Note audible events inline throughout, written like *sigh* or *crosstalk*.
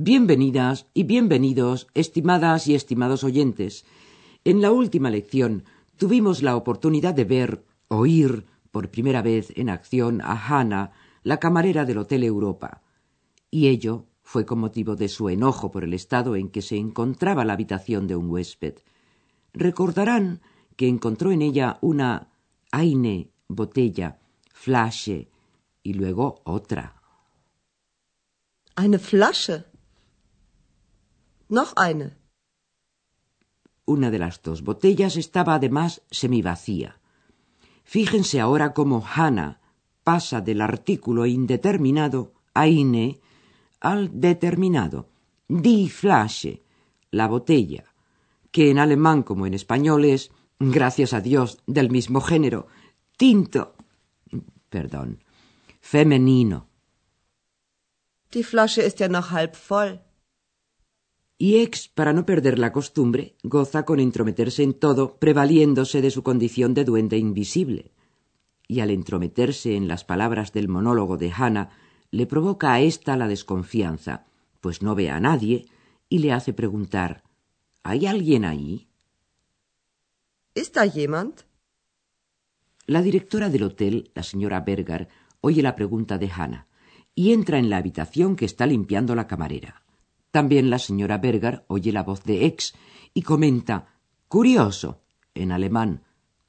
Bienvenidas y bienvenidos, estimadas y estimados oyentes. En la última lección tuvimos la oportunidad de ver, oír, por primera vez en acción a Hannah, la camarera del Hotel Europa. Y ello fue con motivo de su enojo por el estado en que se encontraba la habitación de un huésped. Recordarán que encontró en ella una Aine, botella, flashe, y luego otra. Eine Flasche. Noch eine. Una de las dos botellas estaba además semivacía. Fíjense ahora cómo Hannah pasa del artículo indeterminado eine al determinado die Flasche, la botella, que en alemán como en español es, gracias a Dios, del mismo género, tinto, perdón, femenino. Die Flasche ist ja noch halb voll. Y ex, para no perder la costumbre, goza con entrometerse en todo, prevaliéndose de su condición de duende invisible. Y al entrometerse en las palabras del monólogo de Hannah, le provoca a ésta la desconfianza, pues no ve a nadie, y le hace preguntar ¿Hay alguien ahí? Da jemand? La directora del hotel, la señora Berger, oye la pregunta de Hannah y entra en la habitación que está limpiando la camarera. También la señora Berger oye la voz de Ex y comenta curioso en alemán,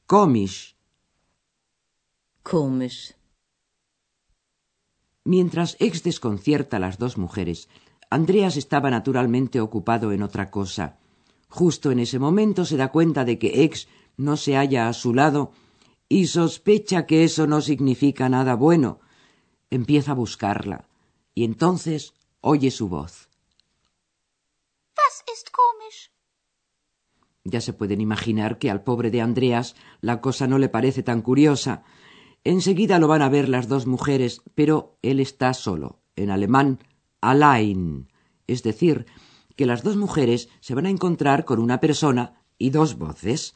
komisch. Komisch. Mientras Ex desconcierta a las dos mujeres, Andreas estaba naturalmente ocupado en otra cosa. Justo en ese momento se da cuenta de que Ex no se halla a su lado y sospecha que eso no significa nada bueno. Empieza a buscarla y entonces oye su voz. Ya se pueden imaginar que al pobre de Andreas la cosa no le parece tan curiosa. Enseguida lo van a ver las dos mujeres, pero él está solo, en alemán allein, es decir, que las dos mujeres se van a encontrar con una persona y dos voces.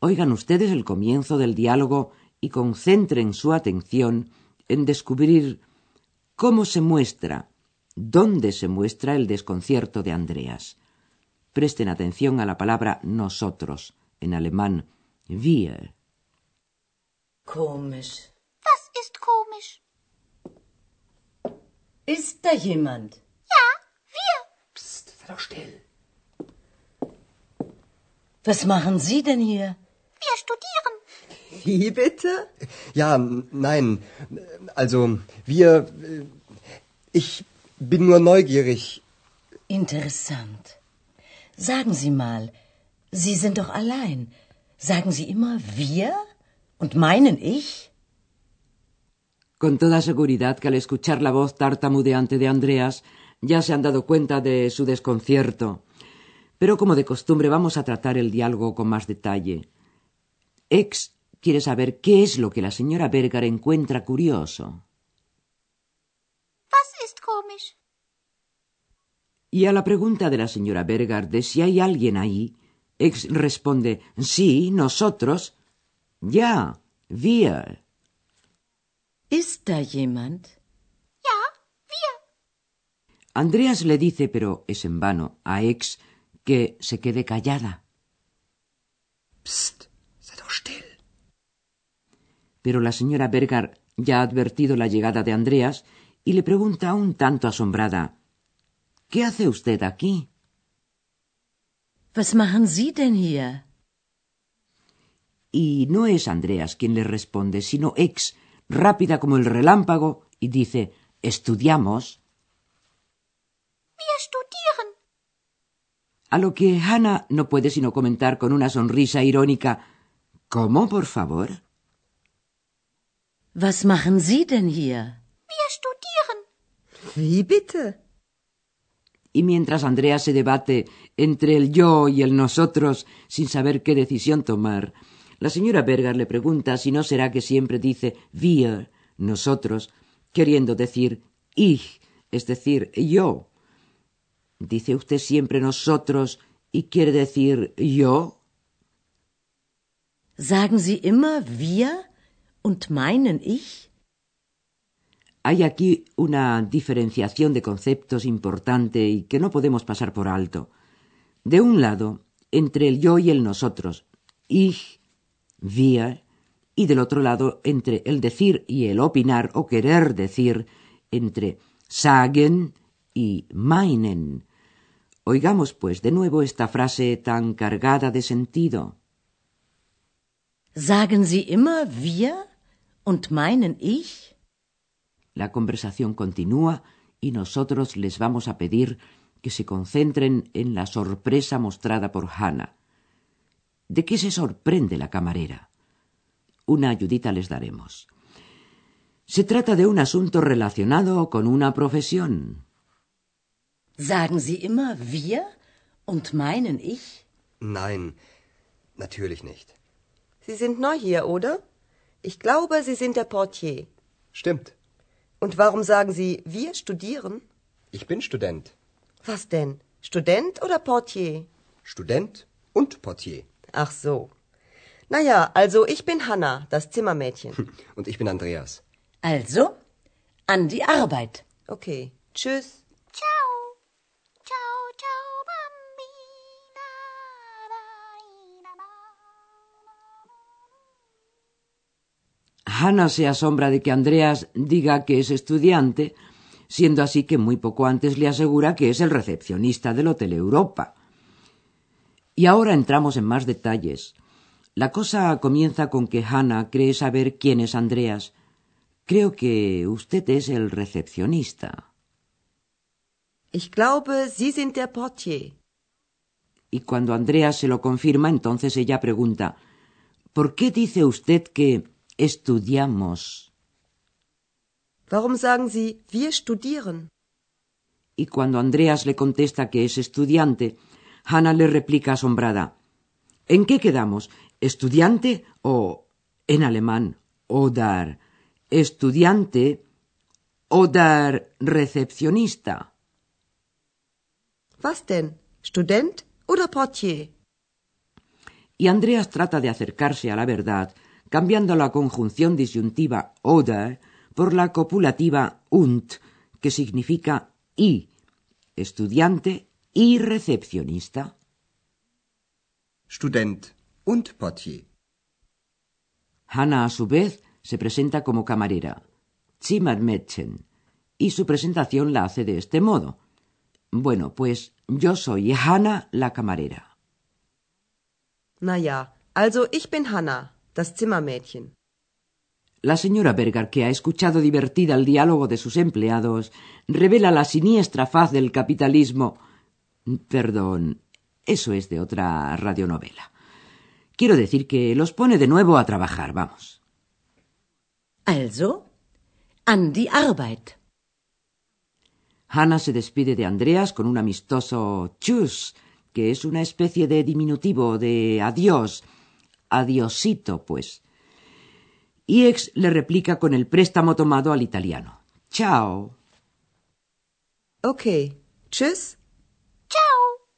Oigan ustedes el comienzo del diálogo y concentren su atención en descubrir cómo se muestra, dónde se muestra el desconcierto de Andreas. Presten atención a la palabra nosotros, en alemán wir. Komisch. Was ist komisch? Ist da jemand? Ja, wir. Psst, sei doch still. Was machen Sie denn hier? Wir studieren. *laughs* Wie bitte? Ja, nein. Also, wir. äh, Ich bin nur neugierig. Interessant. Sagen Sie mal, Sie sind doch allein. Sagen Sie immer wir? Und meinen ich? Con toda seguridad que al escuchar la voz tartamudeante de Andreas ya se han dado cuenta de su desconcierto. Pero como de costumbre vamos a tratar el diálogo con más detalle. Ex quiere saber qué es lo que la señora Berger encuentra curioso. Was ist komisch? Y a la pregunta de la señora Berger de si hay alguien ahí, Ex responde sí, nosotros. Ya, wir. Ist da jemand? Ja, wir. Andreas le dice, pero es en vano, a Ex que se quede callada. Psst, sei doch still. Pero la señora Berger ya ha advertido la llegada de Andreas y le pregunta un tanto asombrada ¿Qué hace usted aquí? Was machen Sie denn hier? Y no es Andreas quien le responde, sino Ex, rápida como el relámpago, y dice Estudiamos. Wir studieren. A lo que Hannah no puede sino comentar con una sonrisa irónica ¿Cómo, por favor? Was machen Sie denn hier? Wir studieren. Wie bitte? Y mientras Andrea se debate entre el yo y el nosotros sin saber qué decisión tomar, la señora Berger le pregunta si no será que siempre dice wir, nosotros, queriendo decir ich, es decir, yo. ¿Dice usted siempre nosotros y quiere decir yo? Sagen Sie immer wir und meinen ich? Hay aquí una diferenciación de conceptos importante y que no podemos pasar por alto. De un lado, entre el yo y el nosotros, ich, wir, y del otro lado, entre el decir y el opinar o querer decir, entre sagen y meinen. Oigamos, pues, de nuevo esta frase tan cargada de sentido. Sagen Sie immer wir und meinen ich? La conversación continúa y nosotros les vamos a pedir que se concentren en la sorpresa mostrada por Hannah. ¿De qué se sorprende la camarera? Una ayudita les daremos. Se trata de un asunto relacionado con una profesión. Sagen Sie immer wir und meinen ich? Nein, natürlich nicht. Sie sind neu hier, oder? Ich glaube, Sie sind der Portier. Stimmt. Und warum sagen Sie, wir studieren? Ich bin Student. Was denn? Student oder Portier? Student und Portier. Ach so. Na ja, also ich bin Hanna, das Zimmermädchen. *laughs* Und ich bin Andreas. Also, an die Arbeit. Okay. Tschüss. Hannah se asombra de que Andreas diga que es estudiante, siendo así que muy poco antes le asegura que es el recepcionista del Hotel Europa. Y ahora entramos en más detalles. La cosa comienza con que Hannah cree saber quién es Andreas. Creo que usted es el recepcionista. Ich glaube, Sie sind der Portier. Y cuando Andreas se lo confirma, entonces ella pregunta ¿Por qué dice usted que estudiamos? Warum sagen Sie, wir studieren? Y cuando Andreas le contesta que es estudiante, Hannah le replica asombrada ¿En qué quedamos? ¿Estudiante o en alemán oder estudiante oder recepcionista? Was denn? Student oder Portier? Y Andreas trata de acercarse a la verdad cambiando la conjunción disyuntiva oder por la copulativa und, que significa y, estudiante y recepcionista. Student und Portier. Hannah, a su vez, se presenta como camarera, Zimmermädchen, y su presentación la hace de este modo. Bueno, pues yo soy Hannah la camarera. Na ja, also ich bin Hanna, das Zimmermädchen. La señora Berger, que ha escuchado divertida el diálogo de sus empleados, revela la siniestra faz del capitalismo. Perdón, eso es de otra radionovela. Quiero decir que los pone de nuevo a trabajar, vamos. Also, an die Arbeit. Hannah se despide de Andreas con un amistoso tschüss, que es una especie de diminutivo de adiós, adiosito, pues. Y ex le replica con el préstamo tomado al italiano. Chao. Okay. Tschüss. Ciao.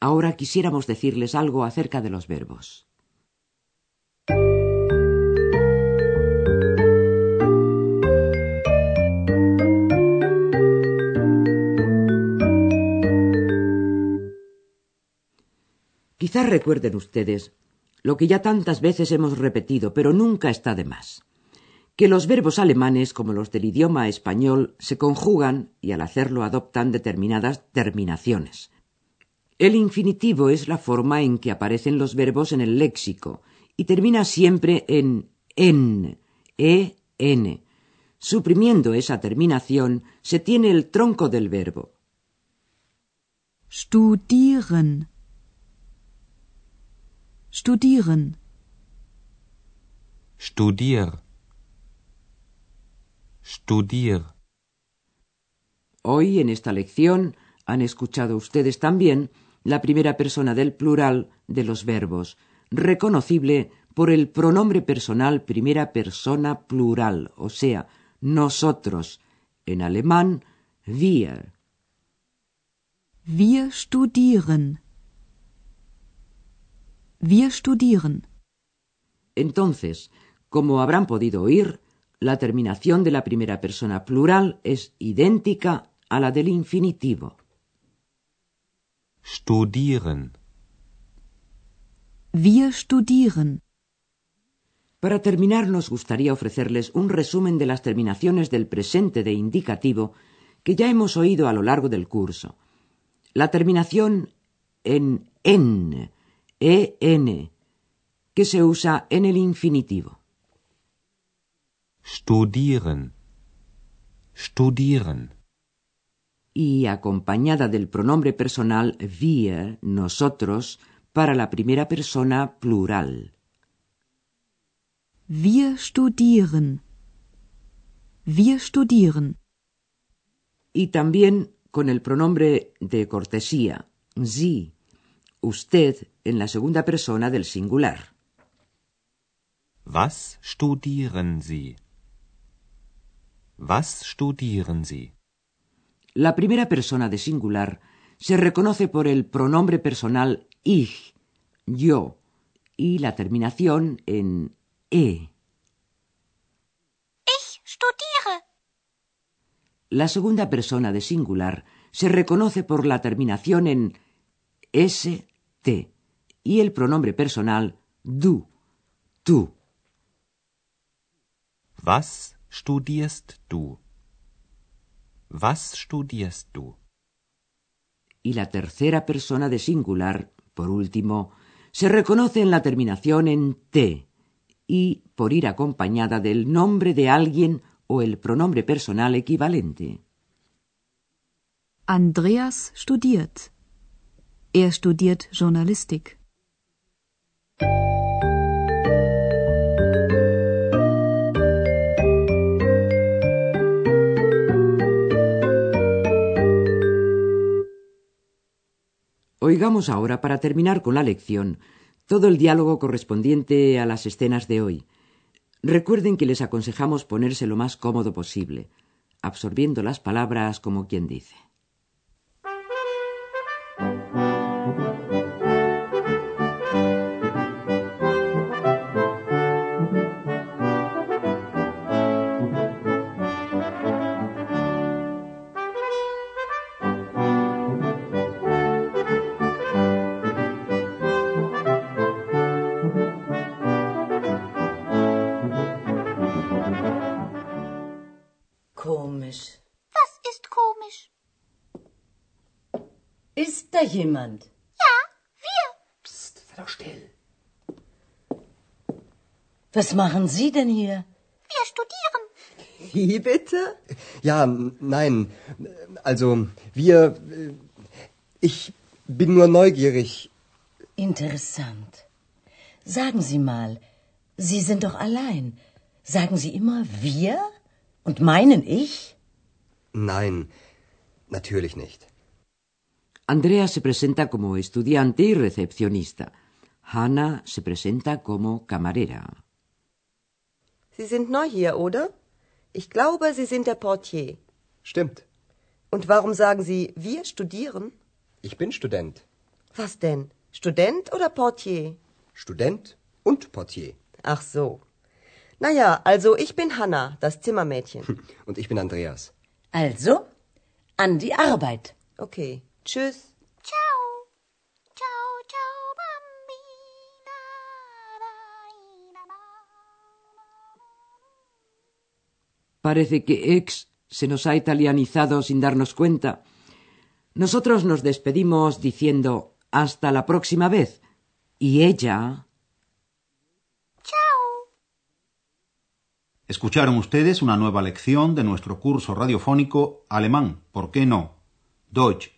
Ahora quisiéramos decirles algo acerca de los verbos. Quizás recuerden ustedes lo que ya tantas veces hemos repetido, pero nunca está de más, que los verbos alemanes, como los del idioma español, se conjugan y al hacerlo adoptan determinadas terminaciones. El infinitivo es la forma en que aparecen los verbos en el léxico y termina siempre en en, e, n. Suprimiendo esa terminación, se tiene el tronco del verbo. Studieren. Studieren. Studier. Studier. Hoy, en esta lección, han escuchado ustedes también la primera persona del plural de los verbos, reconocible por el pronombre personal primera persona plural, o sea, nosotros, en alemán, wir. Wir studieren. Wir studieren. Entonces, como habrán podido oír, la terminación de la primera persona plural es idéntica a la del infinitivo. Studieren. Wir studieren. Para terminar, nos gustaría ofrecerles un resumen de las terminaciones del presente de indicativo que ya hemos oído a lo largo del curso. La terminación en en, en, que se usa en el infinitivo. Studieren. Studieren. Y acompañada del pronombre personal wir, nosotros, para la primera persona plural. Wir studieren. Wir studieren. Y también con el pronombre de cortesía, Sie, usted, en la segunda persona del singular. Was studieren Sie? Was studieren Sie? La primera persona de singular se reconoce por el pronombre personal ich, yo, y la terminación en e. Ich studiere. La segunda persona de singular se reconoce por la terminación en st y el pronombre personal du, tú. Was studierst du? Was studierst du? Y la tercera persona de singular, por último, se reconoce en la terminación en t y por ir acompañada del nombre de alguien o el pronombre personal equivalente. Andreas studiert. Er studiert Journalistik. Oigamos ahora, para terminar con la lección, todo el diálogo correspondiente a las escenas de hoy. Recuerden que les aconsejamos ponerse lo más cómodo posible, absorbiendo las palabras como quien dice. Da jemand? Ja, wir. Psst, sei doch still. Was machen Sie denn hier? Wir studieren. Wie bitte? Ja, nein. Also, wir. äh, Ich bin nur neugierig. Interessant. Sagen Sie mal, Sie sind doch allein. Sagen Sie immer wir? Und meinen ich? Nein, natürlich nicht. Andrea se presenta como estudiante y recepcionista. Hannah se presenta como camarera. Sie sind neu hier, oder? Ich glaube, Sie sind der Portier. Stimmt. Und warum sagen Sie, wir studieren? Ich bin Student. Was denn? Student oder Portier? Student und Portier. Ach so. Naja, also ich bin Hanna, das Zimmermädchen. *laughs* Und ich bin Andreas. Also, an die Arbeit. Okay. Tschüss. Ciao. Ciao, ciao, bambina. Parece que ex se nos ha italianizado sin darnos cuenta. Nosotros nos despedimos diciendo hasta la próxima vez. Y ella... Ciao. Escucharon ustedes una nueva lección de nuestro curso radiofónico Alemán, ¿por qué no? Deutsch,